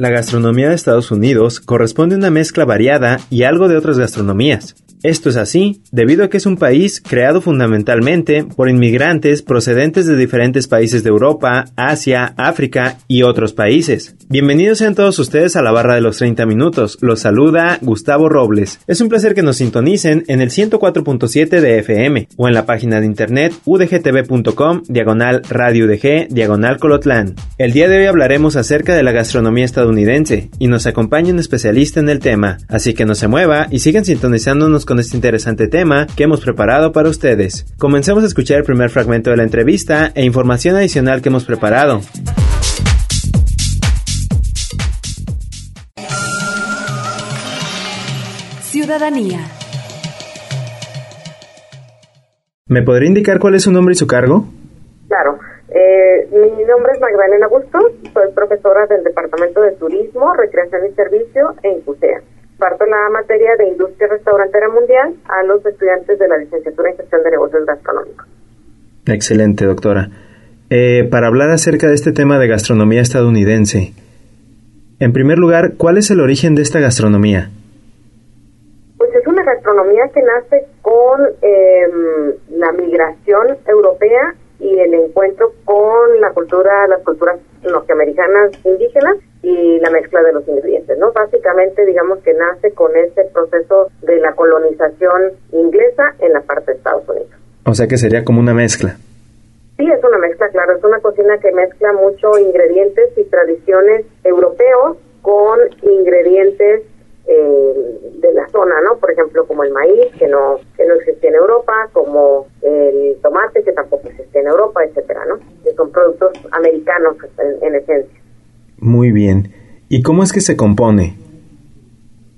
La gastronomía de Estados Unidos corresponde a una mezcla variada y algo de otras gastronomías. Esto es así debido a que es un país creado fundamentalmente por inmigrantes procedentes de diferentes países de Europa, Asia, África y otros países. Bienvenidos sean todos ustedes a la barra de los 30 minutos. Los saluda Gustavo Robles. Es un placer que nos sintonicen en el 104.7 de FM o en la página de internet udgtv.com diagonal radio udg diagonal colotlán. El día de hoy hablaremos acerca de la gastronomía estadounidense y nos acompaña un especialista en el tema, así que no se mueva y sigan sintonizándonos con este interesante tema que hemos preparado para ustedes. Comencemos a escuchar el primer fragmento de la entrevista e información adicional que hemos preparado. Ciudadanía. ¿Me podría indicar cuál es su nombre y su cargo? Claro. Eh, mi nombre es Magdalena Bustos, soy profesora del Departamento de Turismo, Recreación y Servicio en CUSEA. Parto la materia de Industria Restaurantera Mundial a los estudiantes de la licenciatura en Gestión de Negocios Gastronómicos. Excelente, doctora. Eh, para hablar acerca de este tema de gastronomía estadounidense, en primer lugar, ¿cuál es el origen de esta gastronomía? Pues es una gastronomía que nace con eh, la migración europea y el encuentro con la cultura, las culturas norteamericanas indígenas y la mezcla de los ingredientes, ¿no? Básicamente, digamos que nace con ese proceso de la colonización inglesa en la parte de Estados Unidos. O sea que sería como una mezcla. Sí, es una mezcla, claro, es una cocina que mezcla mucho ingredientes y tradiciones europeos con ingredientes eh, de la zona, ¿no? Por ejemplo, como el maíz, que no que no existía en Europa, como el tomate, que tampoco existía en Europa, etcétera, ¿no? Que son productos americanos en, en esencia. Muy bien. ¿Y cómo es que se compone?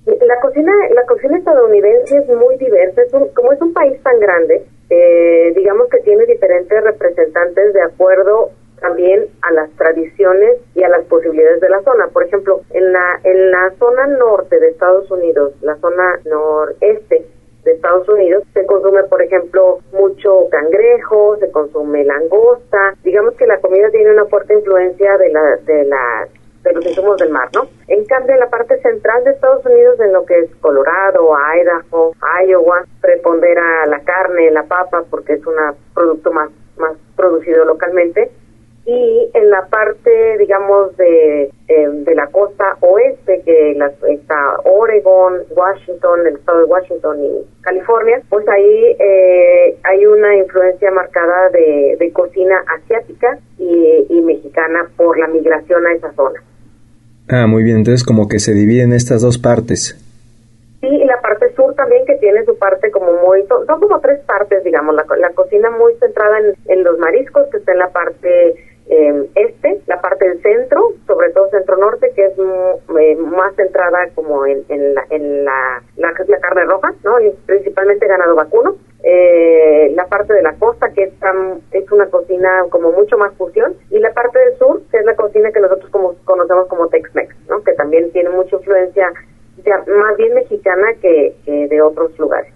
La cocina, la cocina estadounidense es muy diversa. Es un- como es un país tan grande, eh, digamos que tiene diferentes representantes de acuerdo también a las tradiciones y a las posibilidades de la zona. Por ejemplo, en la en la zona norte de Estados Unidos, la zona noreste de Estados Unidos, se consume, por ejemplo, mucho cangrejo, se consume langosta. Digamos que la comida tiene una fuerte influencia de la de la de los insumos del mar, ¿no? En cambio, en la parte central de Estados Unidos, en lo que es Colorado, Idaho, Iowa, prepondera la carne, la papa, porque es un producto más, más producido localmente. Y en la parte, digamos, de, eh, de la costa oeste, que la- está Oregon, Washington, el estado de Washington y California, pues ahí eh, hay una influencia marcada de, de cocina asiática y, y mexicana por la migración a esa zona. Ah, muy bien. Entonces como que se divide en estas dos partes. Sí, y la parte sur también que tiene su parte como muy, son, son como tres partes, digamos, la, la cocina muy centrada en, en los mariscos, que está en la parte eh, este, la parte del centro, sobre todo centro-norte, que es mu- eh, más centrada como en, la, en la, carne roja, ¿no? Y principalmente ganado vacuno. Eh, la parte de la costa, que es, tan- es una cocina como mucho más fusión, y la parte del sur, que es la cocina que nosotros como conocemos como Tex-Mex, ¿no? Que también tiene mucha influencia más bien mexicana que, que de otros lugares.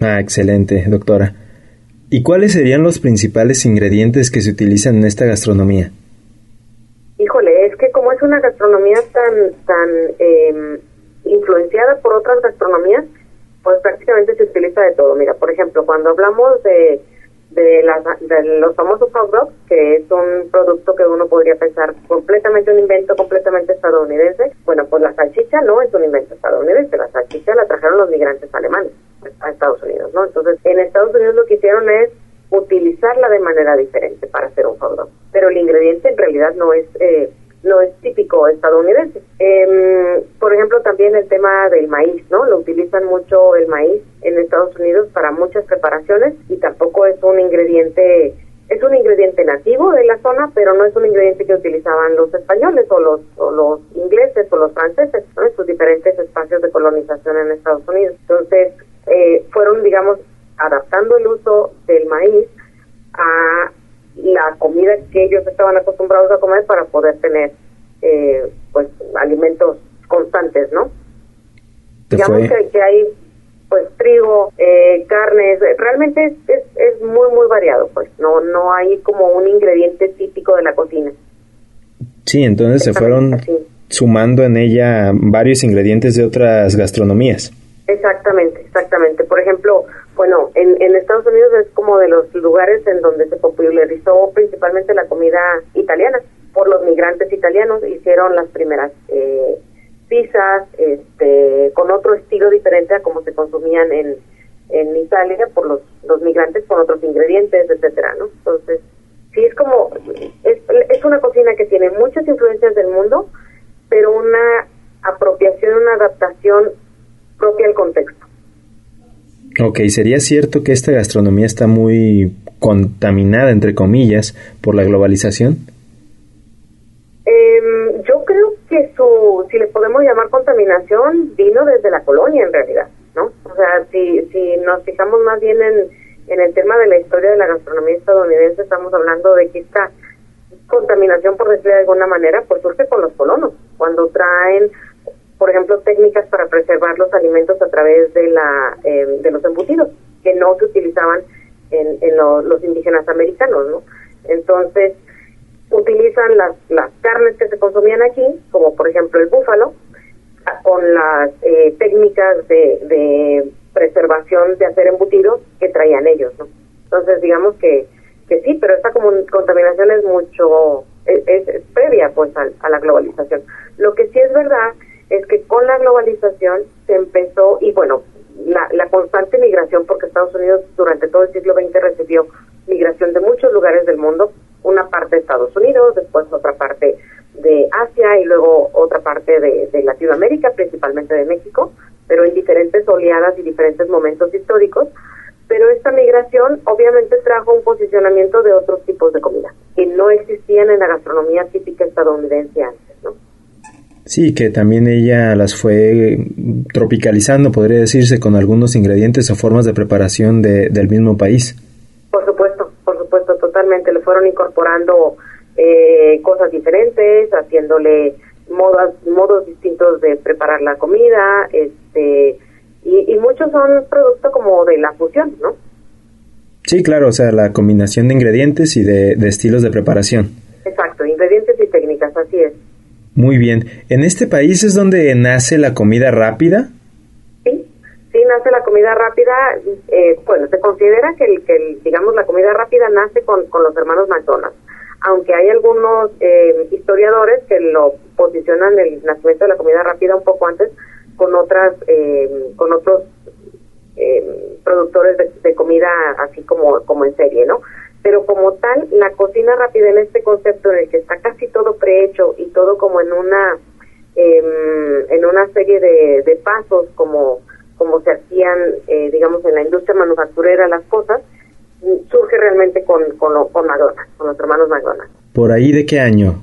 Ah, excelente, doctora. ¿Y cuáles serían los principales ingredientes que se utilizan en esta gastronomía? Híjole, es que como es una gastronomía tan tan eh, influenciada por otras gastronomías, pues prácticamente se utiliza de todo. Mira, por ejemplo, cuando hablamos de de, las, de los famosos hot dogs, que es un producto que uno podría pensar completamente un invento completamente estadounidense, bueno, pues la salchicha no es un invento estadounidense, la salchicha la trajeron los migrantes alemanes a Estados Unidos, ¿no? Entonces, en Estados Unidos lo que hicieron es utilizarla de manera diferente para hacer un hot dog, pero el ingrediente en realidad no es eh, no es típico estadounidense. Eh, por ejemplo, también el tema del maíz, ¿no? Lo utilizan mucho el maíz en Estados Unidos para muchas preparaciones y tampoco es un ingrediente es un ingrediente nativo de la zona, pero no es un ingrediente que utilizaban los españoles o los, o los ingleses o los franceses en sus diferentes espacios de colonización en Estados Unidos. Entonces, eh, fueron, digamos, adaptando el uso del maíz a la comida que ellos estaban acostumbrados a comer para poder tener eh, pues alimentos constantes, ¿no? Digamos que, que, hay pues trigo, eh, carnes, realmente es, es, es, muy muy variado, pues no no hay como un ingrediente típico de la cocina. Sí, entonces se fueron sumando en ella varios ingredientes de otras gastronomías. Exactamente, exactamente. Por ejemplo, bueno, en, en Estados Unidos es como de los lugares en donde se popularizó principalmente la comida italiana. Por los migrantes italianos hicieron las primeras eh, pizzas este, con otro estilo diferente a como se consumían en, en Italia por los, los migrantes con otros ingredientes, etcétera, ¿no? Entonces, sí es como, es, es una cocina que tiene muchas influencias del mundo, pero una apropiación, una adaptación propia al contexto. Ok, ¿sería cierto que esta gastronomía está muy contaminada, entre comillas, por la globalización? Eh, yo creo que su, si le podemos llamar contaminación, vino desde la colonia en realidad, ¿no? O sea, si, si nos fijamos más bien en, en el tema de la historia de la gastronomía estadounidense, estamos hablando de que esta contaminación, por decirlo de alguna manera, pues surge con los colonos, cuando traen por ejemplo, técnicas para preservar los alimentos a través de, la, eh, de los embutidos, que no se utilizaban en, en los indígenas americanos, ¿no? Entonces, utilizan las, las carnes que se consumían aquí, como por ejemplo el búfalo, con las eh, técnicas de, de preservación de hacer embutidos que traían ellos, ¿no? Entonces, digamos que, que sí, pero esta contaminación es mucho, es, es previa pues a, a la globalización. Lo que sí es verdad es que con la globalización se empezó, y bueno, la, la constante migración, porque Estados Unidos durante todo el siglo XX recibió migración de muchos lugares del mundo, una parte de Estados Unidos, después otra parte de Asia y luego otra parte de, de Latinoamérica, principalmente de México, pero en diferentes oleadas y diferentes momentos históricos. Pero esta migración obviamente trajo un posicionamiento de otros tipos de comida que no existían en la gastronomía típica estadounidense antes, ¿no? Sí, que también ella las fue tropicalizando, podría decirse, con algunos ingredientes o formas de preparación de, del mismo país. Por supuesto, por supuesto, totalmente. Le fueron incorporando eh, cosas diferentes, haciéndole modos, modos distintos de preparar la comida, este, y, y muchos son producto como de la fusión, ¿no? Sí, claro, o sea, la combinación de ingredientes y de, de estilos de preparación. Exacto, ingredientes y técnicas, así es. Muy bien. ¿En este país es donde nace la comida rápida? Sí, sí nace la comida rápida. Eh, bueno, se considera que, el, que digamos, la comida rápida nace con, con los hermanos McDonald's. Aunque hay algunos eh, historiadores que lo posicionan el nacimiento de la comida rápida un poco antes con otras, eh, con otros eh, productores de, de comida así como, como en serie, ¿no? Pero como tal, la cocina rápida en este concepto en el que está casi todo prehecho y todo como en una eh, en una serie de, de, pasos como como se hacían eh, digamos en la industria manufacturera las cosas surge realmente con con, lo, con McDonald's con los hermanos McDonald's. Por ahí de qué año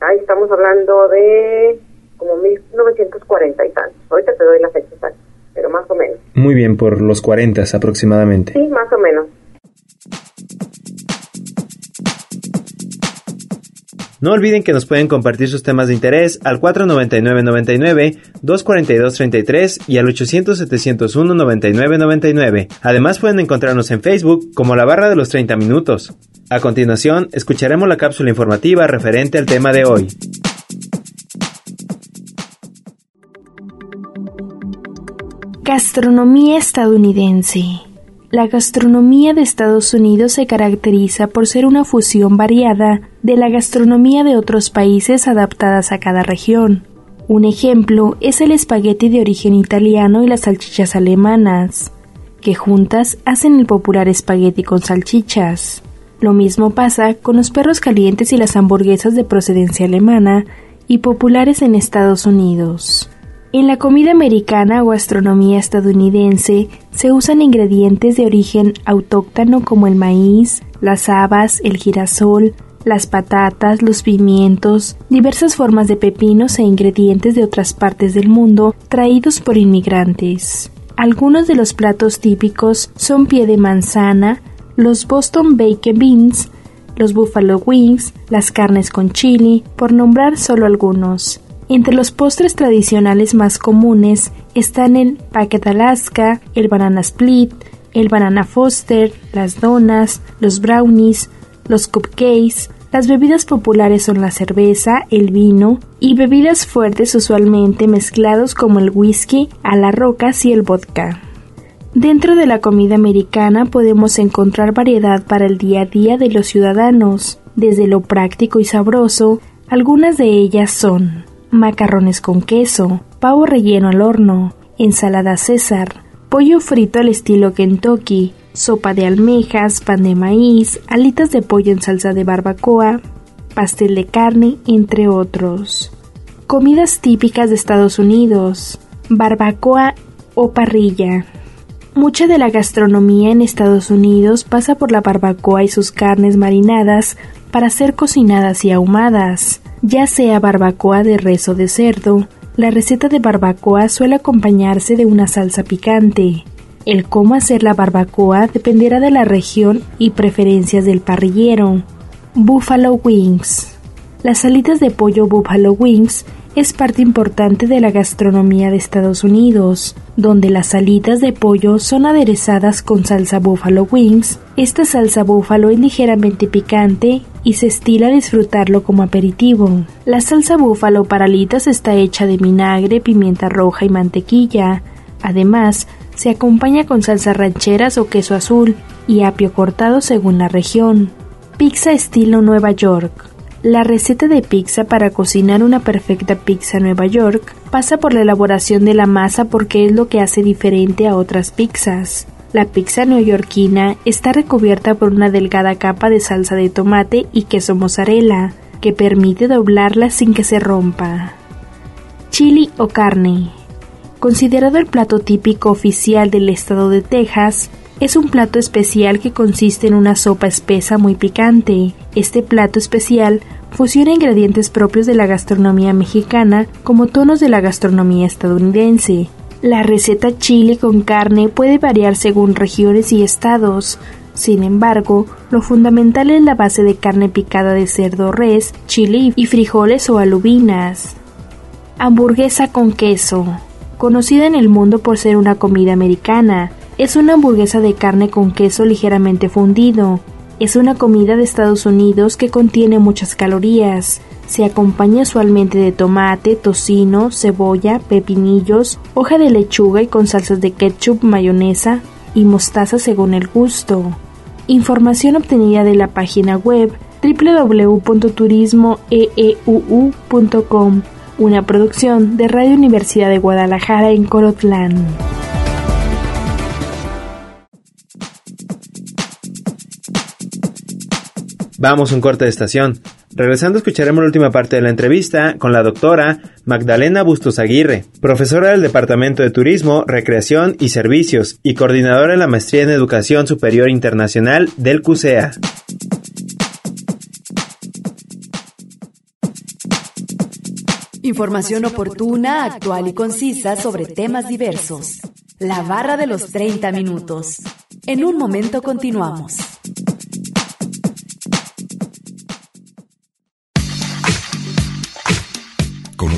ahí estamos hablando de como 1940 y tantos. Ahorita te doy la fecha exacta pero más o menos. Muy bien por los 40 aproximadamente. Sí más o menos No olviden que nos pueden compartir sus temas de interés al 499-99, 242-33 y al 800-701-9999. Además pueden encontrarnos en Facebook como la barra de los 30 minutos. A continuación, escucharemos la cápsula informativa referente al tema de hoy. Gastronomía estadounidense. La gastronomía de Estados Unidos se caracteriza por ser una fusión variada de la gastronomía de otros países adaptadas a cada región. Un ejemplo es el espagueti de origen italiano y las salchichas alemanas, que juntas hacen el popular espagueti con salchichas. Lo mismo pasa con los perros calientes y las hamburguesas de procedencia alemana y populares en Estados Unidos. En la comida americana o gastronomía estadounidense se usan ingredientes de origen autóctono como el maíz, las habas, el girasol, las patatas, los pimientos, diversas formas de pepinos e ingredientes de otras partes del mundo traídos por inmigrantes. Algunos de los platos típicos son pie de manzana, los Boston Baked Beans, los Buffalo Wings, las carnes con chili, por nombrar solo algunos. Entre los postres tradicionales más comunes están el Packet Alaska, el Banana Split, el Banana Foster, las donas, los brownies, los cupcakes, las bebidas populares son la cerveza, el vino y bebidas fuertes usualmente mezclados como el whisky, a la rocas y el vodka. Dentro de la comida americana podemos encontrar variedad para el día a día de los ciudadanos, desde lo práctico y sabroso, algunas de ellas son macarrones con queso, pavo relleno al horno, ensalada César, pollo frito al estilo Kentucky, sopa de almejas, pan de maíz, alitas de pollo en salsa de barbacoa, pastel de carne, entre otros. Comidas típicas de Estados Unidos, barbacoa o parrilla. Mucha de la gastronomía en Estados Unidos pasa por la barbacoa y sus carnes marinadas para ser cocinadas y ahumadas ya sea barbacoa de res o de cerdo, la receta de barbacoa suele acompañarse de una salsa picante. El cómo hacer la barbacoa dependerá de la región y preferencias del parrillero. Buffalo Wings. Las salitas de pollo Buffalo Wings es parte importante de la gastronomía de Estados Unidos, donde las salitas de pollo son aderezadas con salsa Buffalo Wings. Esta salsa búfalo es ligeramente picante y se estila disfrutarlo como aperitivo. La salsa búfalo para alitas está hecha de vinagre, pimienta roja y mantequilla. Además, se acompaña con salsa rancheras o queso azul y apio cortado según la región. Pizza estilo Nueva York. La receta de pizza para cocinar una perfecta pizza Nueva York pasa por la elaboración de la masa porque es lo que hace diferente a otras pizzas. La pizza neoyorquina está recubierta por una delgada capa de salsa de tomate y queso mozzarella, que permite doblarla sin que se rompa. Chili o carne. Considerado el plato típico oficial del estado de Texas, es un plato especial que consiste en una sopa espesa muy picante. Este plato especial fusiona ingredientes propios de la gastronomía mexicana como tonos de la gastronomía estadounidense. La receta chile con carne puede variar según regiones y estados. Sin embargo, lo fundamental es la base de carne picada de cerdo res, chile y frijoles o alubinas. Hamburguesa con queso. Conocida en el mundo por ser una comida americana, es una hamburguesa de carne con queso ligeramente fundido. Es una comida de Estados Unidos que contiene muchas calorías. Se acompaña usualmente de tomate, tocino, cebolla, pepinillos, hoja de lechuga y con salsas de ketchup, mayonesa y mostaza según el gusto. Información obtenida de la página web www.turismoeeuu.com, una producción de Radio Universidad de Guadalajara en Colotlán. Vamos un corte de estación. Regresando escucharemos la última parte de la entrevista con la doctora Magdalena Bustos Aguirre, profesora del Departamento de Turismo, Recreación y Servicios y coordinadora de la Maestría en Educación Superior Internacional del CUSEA. Información oportuna, actual y concisa sobre temas diversos. La barra de los 30 minutos. En un momento continuamos.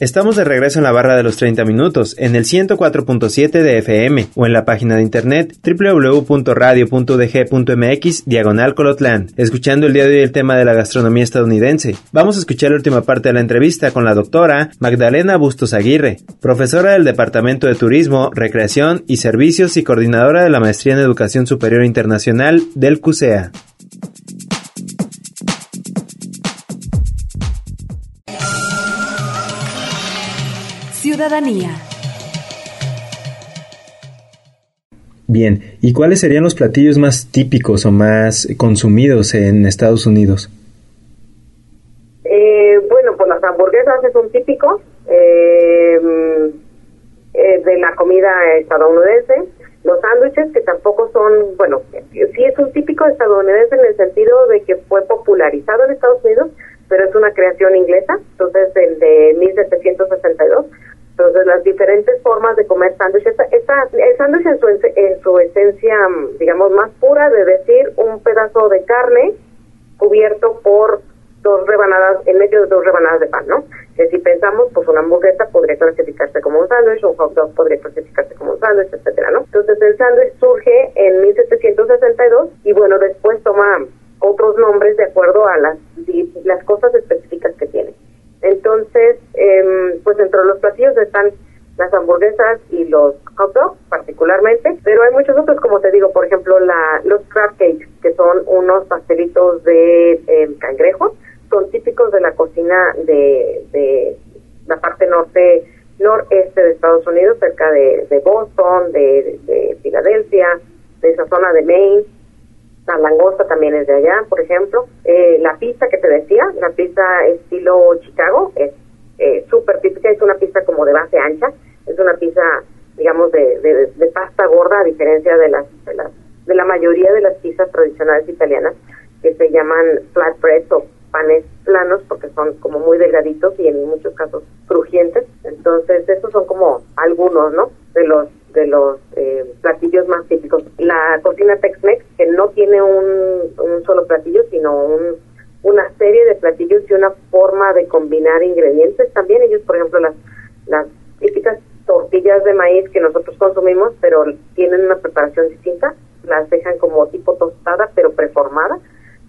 Estamos de regreso en la barra de los 30 minutos, en el 104.7 de FM o en la página de internet www.radio.dg.mx diagonal Colotlan, escuchando el día de hoy el tema de la gastronomía estadounidense. Vamos a escuchar la última parte de la entrevista con la doctora Magdalena Bustos Aguirre, profesora del Departamento de Turismo, Recreación y Servicios y coordinadora de la Maestría en Educación Superior Internacional del CUSEA. Ciudadanía. Bien, ¿y cuáles serían los platillos más típicos o más consumidos en Estados Unidos? Eh, bueno, pues las hamburguesas es un típico eh, eh, de la comida estadounidense. Los sándwiches, que tampoco son, bueno, sí es un típico estadounidense en el sentido de que fue popularizado en Estados Unidos, pero es una creación inglesa, entonces el de 1762. Entonces las diferentes formas de comer sándwiches, el sándwich en su, en su esencia, digamos, más pura de decir un pedazo de carne cubierto por dos rebanadas, en medio de dos rebanadas de pan, ¿no? Que si pensamos, pues una hamburguesa podría clasificarse como un sándwich, un hot dog podría clasificarse como un sándwich, etcétera, ¿no? Entonces el sándwich surge en 1762 y bueno, después toma otros nombres de acuerdo a las, las cosas específicas que tiene. Entonces, eh, pues entre los platillos están las hamburguesas y los hot dogs particularmente, pero hay muchos otros, como te digo, por ejemplo, la, los crab cakes, que son unos pastelitos de eh, cangrejo, son típicos de la cocina de, de la parte norte noreste de Estados Unidos, cerca de, Boston, de, de, Filadelfia, de esa zona de Maine. La langosta también es de allá, por ejemplo. Eh, la pizza que te decía, la pizza estilo Chicago, es eh, súper típica, es una pizza como de base ancha, es una pizza, digamos, de, de, pasta gorda, a diferencia de las, de las de la mayoría de las pizzas tradicionales italianas, que se llaman flatbreads o panes planos porque son como muy delgaditos y en muchos casos crujientes. Entonces, estos son como algunos, ¿no? De los de los eh, platillos más típicos. La cocina Tex-Mex, que no tiene un, un solo platillo, sino un, una serie de platillos y una forma de combinar ingredientes. También ellos, por ejemplo, las, las típicas tortillas de maíz que nosotros consumimos, pero tienen una preparación distinta, las dejan como tipo tostada, pero preformada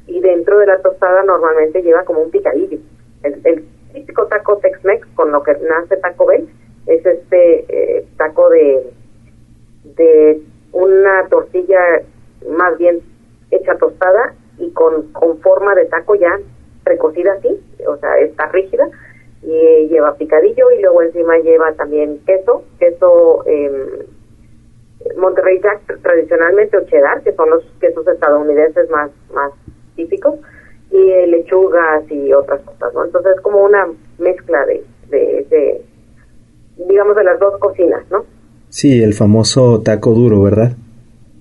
y dentro de la tostada normalmente lleva como un picadillo. El, típico taco Tex-Mex con lo que nace Taco Bell es este eh, taco de, de una tortilla más bien hecha tostada y con, con forma de taco ya precocida así, o sea, está rígida y lleva picadillo y luego encima lleva también queso, queso eh, Monterrey Jack tradicionalmente o cheddar, que son los quesos estadounidenses más, más típicos, y lechugas y otras cosas, ¿no? Entonces es como una mezcla de, de, digamos, de las dos cocinas, ¿no? Sí, el famoso taco duro, ¿verdad?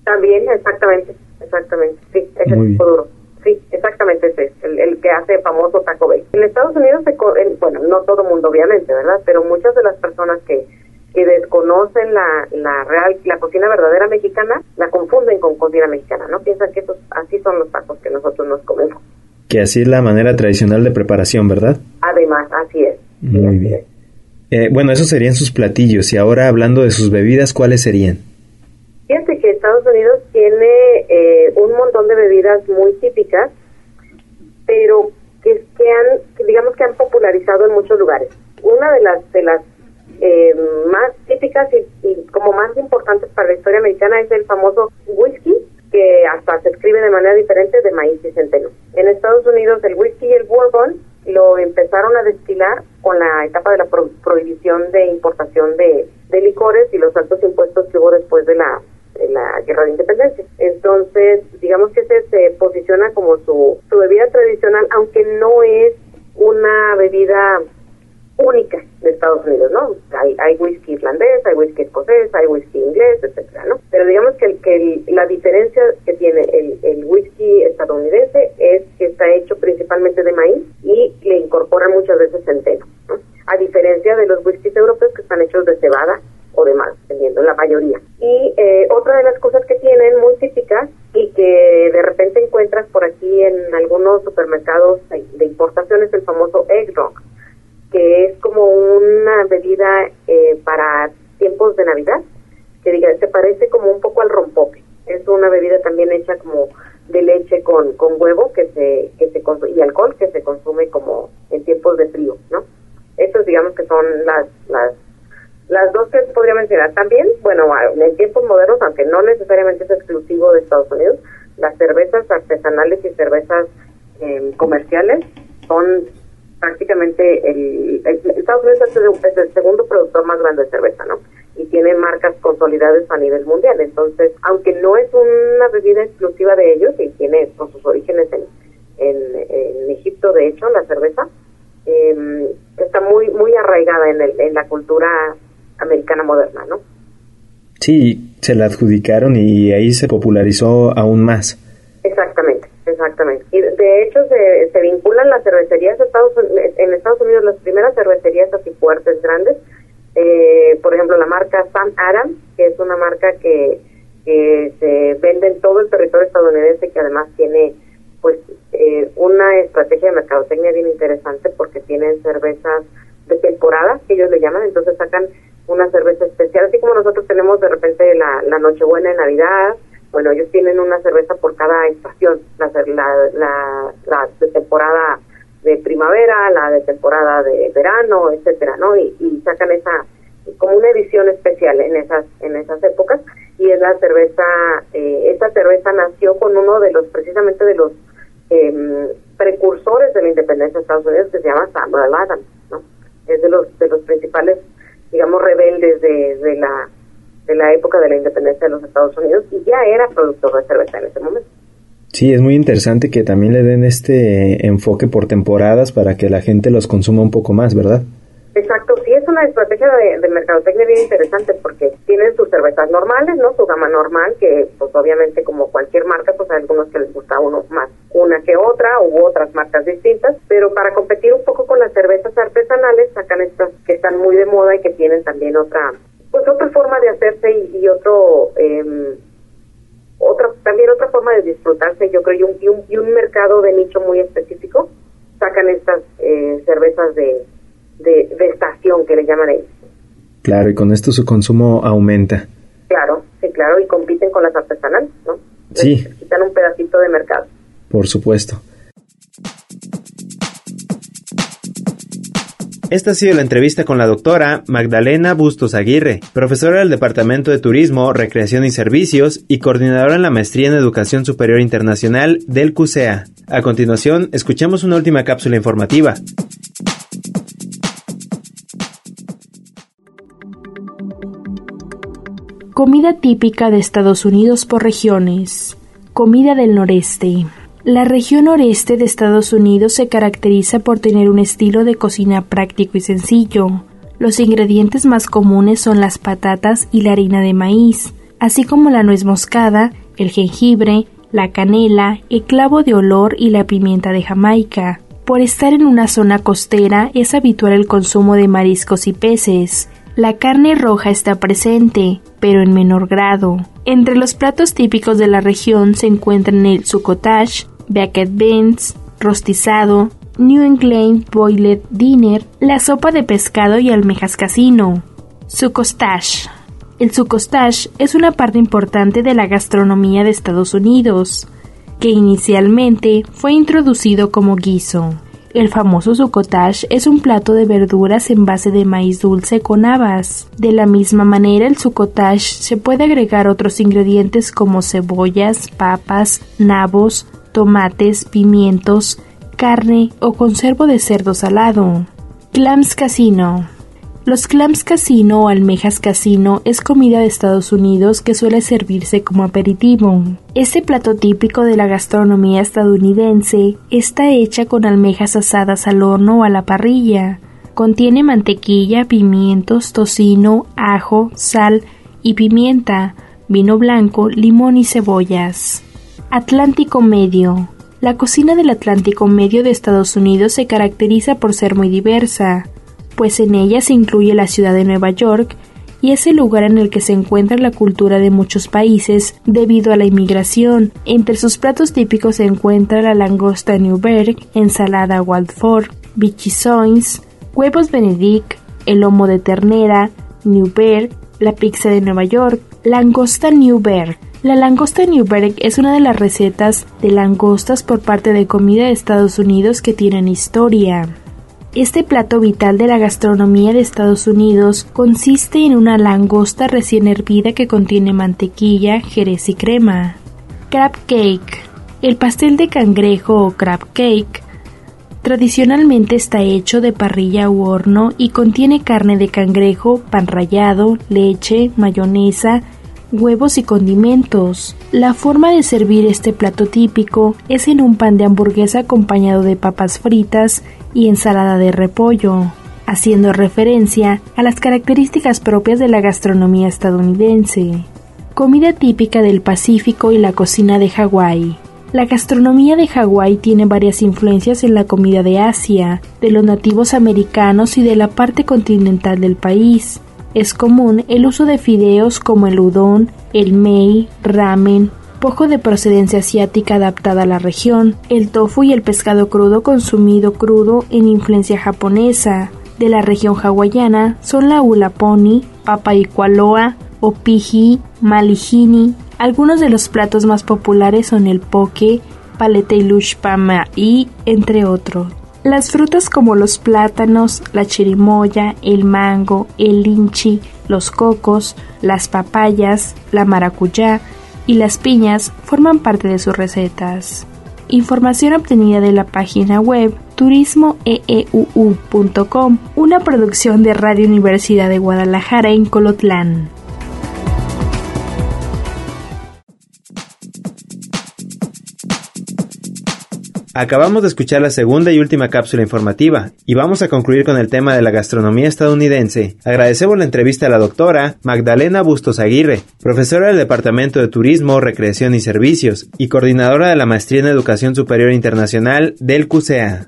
También, exactamente, exactamente, sí, es el taco duro. Sí, exactamente ese es el, el, que hace famoso Taco Bell. En Estados Unidos, se, bueno, no todo mundo obviamente, ¿verdad? Pero muchas de las personas que que desconocen la, la real, la cocina verdadera mexicana, la confunden con cocina mexicana, ¿no? Piensan que esos, así son los tacos que nosotros nos comemos. Que así es la manera tradicional de preparación, ¿verdad? Además, así es. Muy bien. Eh, bueno, esos serían sus platillos. Y ahora hablando de sus bebidas, ¿cuáles serían? Fíjate que Estados Unidos tiene eh, un montón de bebidas muy típicas, pero que, han, digamos que han popularizado en muchos lugares. Una de las de las eh, más típicas y, como más importantes para la historia americana es el famoso whisky, que hasta se escribe de manera diferente de maíz y centeno. En Estados Unidos el whisky y el bourbon lo empezaron a destilar con la etapa de la prohibición de importación de, licores y los altos impuestos que hubo después de la, guerra de independencia. Entonces, digamos que ese se posiciona como su, su bebida tradicional, aunque no es una bebida única de Estados Unidos, ¿no? Hay, hay whisky irlandés, hay whisky escocés, hay whisky inglés, etcétera, ¿no? Pero digamos que, que la diferencia que tiene el, el whisky estadounidense es que está hecho principalmente de maíz y le incorpora muchas veces centeno, ¿no? A diferencia de los whiskies europeos que están hechos de cebada o de mal, dependiendo, la mayoría. Y eh, otra de las cosas que tienen muy típicas y que de repente encuentras por aquí en algunos supermercados de importación es el famoso egg rock que es como una bebida eh, para tiempos de Navidad, que diga, se parece como un poco al rompope. Es una bebida también hecha como de leche con, con huevo que se, que se y alcohol que se consume como en tiempos de frío, ¿no? Estos digamos que son las, las, las dos que podría mencionar. También, bueno, en tiempos modernos, aunque no necesariamente es exclusivo de Estados Unidos, las cervezas artesanales y cervezas eh, comerciales son prácticamente el, Estados Unidos es el, segundo productor más grande de cerveza, ¿no? Y tienen marcas consolidadas a nivel mundial. Entonces, aunque no es una bebida exclusiva de ellos y tiene pues, sus orígenes en, en, Egipto, de hecho, la cerveza, em, está muy muy arraigada en, el, en la cultura americana moderna, ¿no? Sí, se la adjudicaron y ahí se popularizó aún más. Exactamente, exactamente. Y de hecho se, se vinculan las cervecerías de Estados, en Estados Unidos, las primeras cervecerías así fuertes, grandes, eh, por ejemplo la marca Sam Adams, que es una marca que, que se vende en todo el territorio estadounidense, que además tiene pues eh, una estrategia de mercadotecnia bien interesante porque tienen cervezas de temporada, que ellos le llaman, entonces sacan una cerveza especial, así como nosotros tenemos de repente la, la Nochebuena de Navidad, bueno, ellos tienen una cerveza por cada estación, la, la, la, de temporada de primavera, la de temporada de verano, etcétera, ¿no? Y, y sacan esa como una edición especial en esas en esas épocas y es la cerveza eh, esta cerveza nació con uno de los precisamente de los eh, precursores de la independencia de Estados Unidos que se llama Samuel Adams, ¿no? Es de los de los principales digamos, rebeldes de, de, la, de la época de la independencia de los Estados Unidos y ya era productor de cerveza en ese momento. Sí, es muy interesante que también le den este enfoque por temporadas para que la gente los consuma un poco más, ¿verdad? Exacto, sí es una estrategia de, de, mercadotecnia bien interesante porque tienen sus cervezas normales, ¿no? Su gama normal, que pues obviamente como cualquier marca, pues hay algunos que les gusta uno más una que otra u otras marcas distintas, pero para competir un poco con las cervezas artesanales sacan estas que están muy de moda y que tienen también otra, pues otra forma de hacerse y, otro, eh, otra, también otra forma de disfrutarse, yo creo, y un, y un, mercado de nicho muy específico, sacan estas eh, cervezas de de, estación que le llaman ellos. Claro, y con esto su consumo aumenta. Claro, sí, claro, y compiten con las artesanales, ¿no? Sí. quitan un pedacito de mercado. Por supuesto. Esta ha sido la entrevista con la doctora Magdalena Bustos Aguirre, profesora del Departamento de Turismo, Recreación y Servicios y coordinadora en la Maestría en Educación Superior Internacional del CUSEA. A continuación, escuchemos una última cápsula informativa. Comida típica de Estados Unidos por regiones. Comida del noreste. La región noreste de Estados Unidos se caracteriza por tener un estilo de cocina práctico y sencillo. Los ingredientes más comunes son las patatas y la harina de maíz, así como la nuez moscada, el jengibre, la canela, el clavo de olor y la pimienta de Jamaica. Por estar en una zona costera es habitual el consumo de mariscos y peces, la carne roja está presente, pero en menor grado. Entre los platos típicos de la región se encuentran el succotash, baked beans, rostizado, New England Boiled Dinner, la sopa de pescado y almejas casino. Succotash. El succotash es una parte importante de la gastronomía de Estados Unidos, que inicialmente fue introducido como guiso. El famoso succotash es un plato de verduras en base de maíz dulce con habas. De la misma manera, el succotash se puede agregar otros ingredientes como cebollas, papas, nabos, tomates, pimientos, carne o conservo de cerdo salado. Clams Casino los clams casino o almejas casino es comida de Estados Unidos que suele servirse como aperitivo. Este plato típico de la gastronomía estadounidense está hecha con almejas asadas al horno o a la parrilla. Contiene mantequilla, pimientos, tocino, ajo, sal y pimienta, vino blanco, limón y cebollas. Atlántico Medio. La cocina del Atlántico Medio de Estados Unidos se caracteriza por ser muy diversa pues en ella se incluye la ciudad de Nueva York y es el lugar en el que se encuentra la cultura de muchos países debido a la inmigración. Entre sus platos típicos se encuentra la langosta Newberg, ensalada Waldford, bichisoins, huevos Benedict, el lomo de ternera, Newberg, la pizza de Nueva York, langosta Newberg. La langosta Newberg es una de las recetas de langostas por parte de comida de Estados Unidos que tienen historia. Este plato vital de la gastronomía de Estados Unidos consiste en una langosta recién hervida que contiene mantequilla, jerez y crema. Crab cake. El pastel de cangrejo o crab cake Tradicionalmente está hecho de parrilla u horno y contiene carne de cangrejo, pan rallado, leche, mayonesa, huevos y condimentos. La forma de servir este plato típico es en un pan de hamburguesa acompañado de papas fritas y ensalada de repollo, haciendo referencia a las características propias de la gastronomía estadounidense. Comida típica del Pacífico y la cocina de Hawái. La gastronomía de Hawái tiene varias influencias en la comida de Asia, de los nativos americanos y de la parte continental del país. Es común el uso de fideos como el udon, el mei, ramen, poco de procedencia asiática adaptada a la región, el tofu y el pescado crudo consumido crudo en influencia japonesa. De la región hawaiana son la ulaponi, papaikwaloa, opiji, malijini. Algunos de los platos más populares son el poke, paleta y y entre otros. Las frutas como los plátanos, la chirimoya, el mango, el linchi, los cocos, las papayas, la maracuyá y las piñas forman parte de sus recetas. Información obtenida de la página web turismoeeuu.com, una producción de Radio Universidad de Guadalajara en Colotlán. Acabamos de escuchar la segunda y última cápsula informativa y vamos a concluir con el tema de la gastronomía estadounidense. Agradecemos la entrevista a la doctora Magdalena Bustos Aguirre, profesora del Departamento de Turismo, Recreación y Servicios y coordinadora de la Maestría en Educación Superior Internacional del QCA.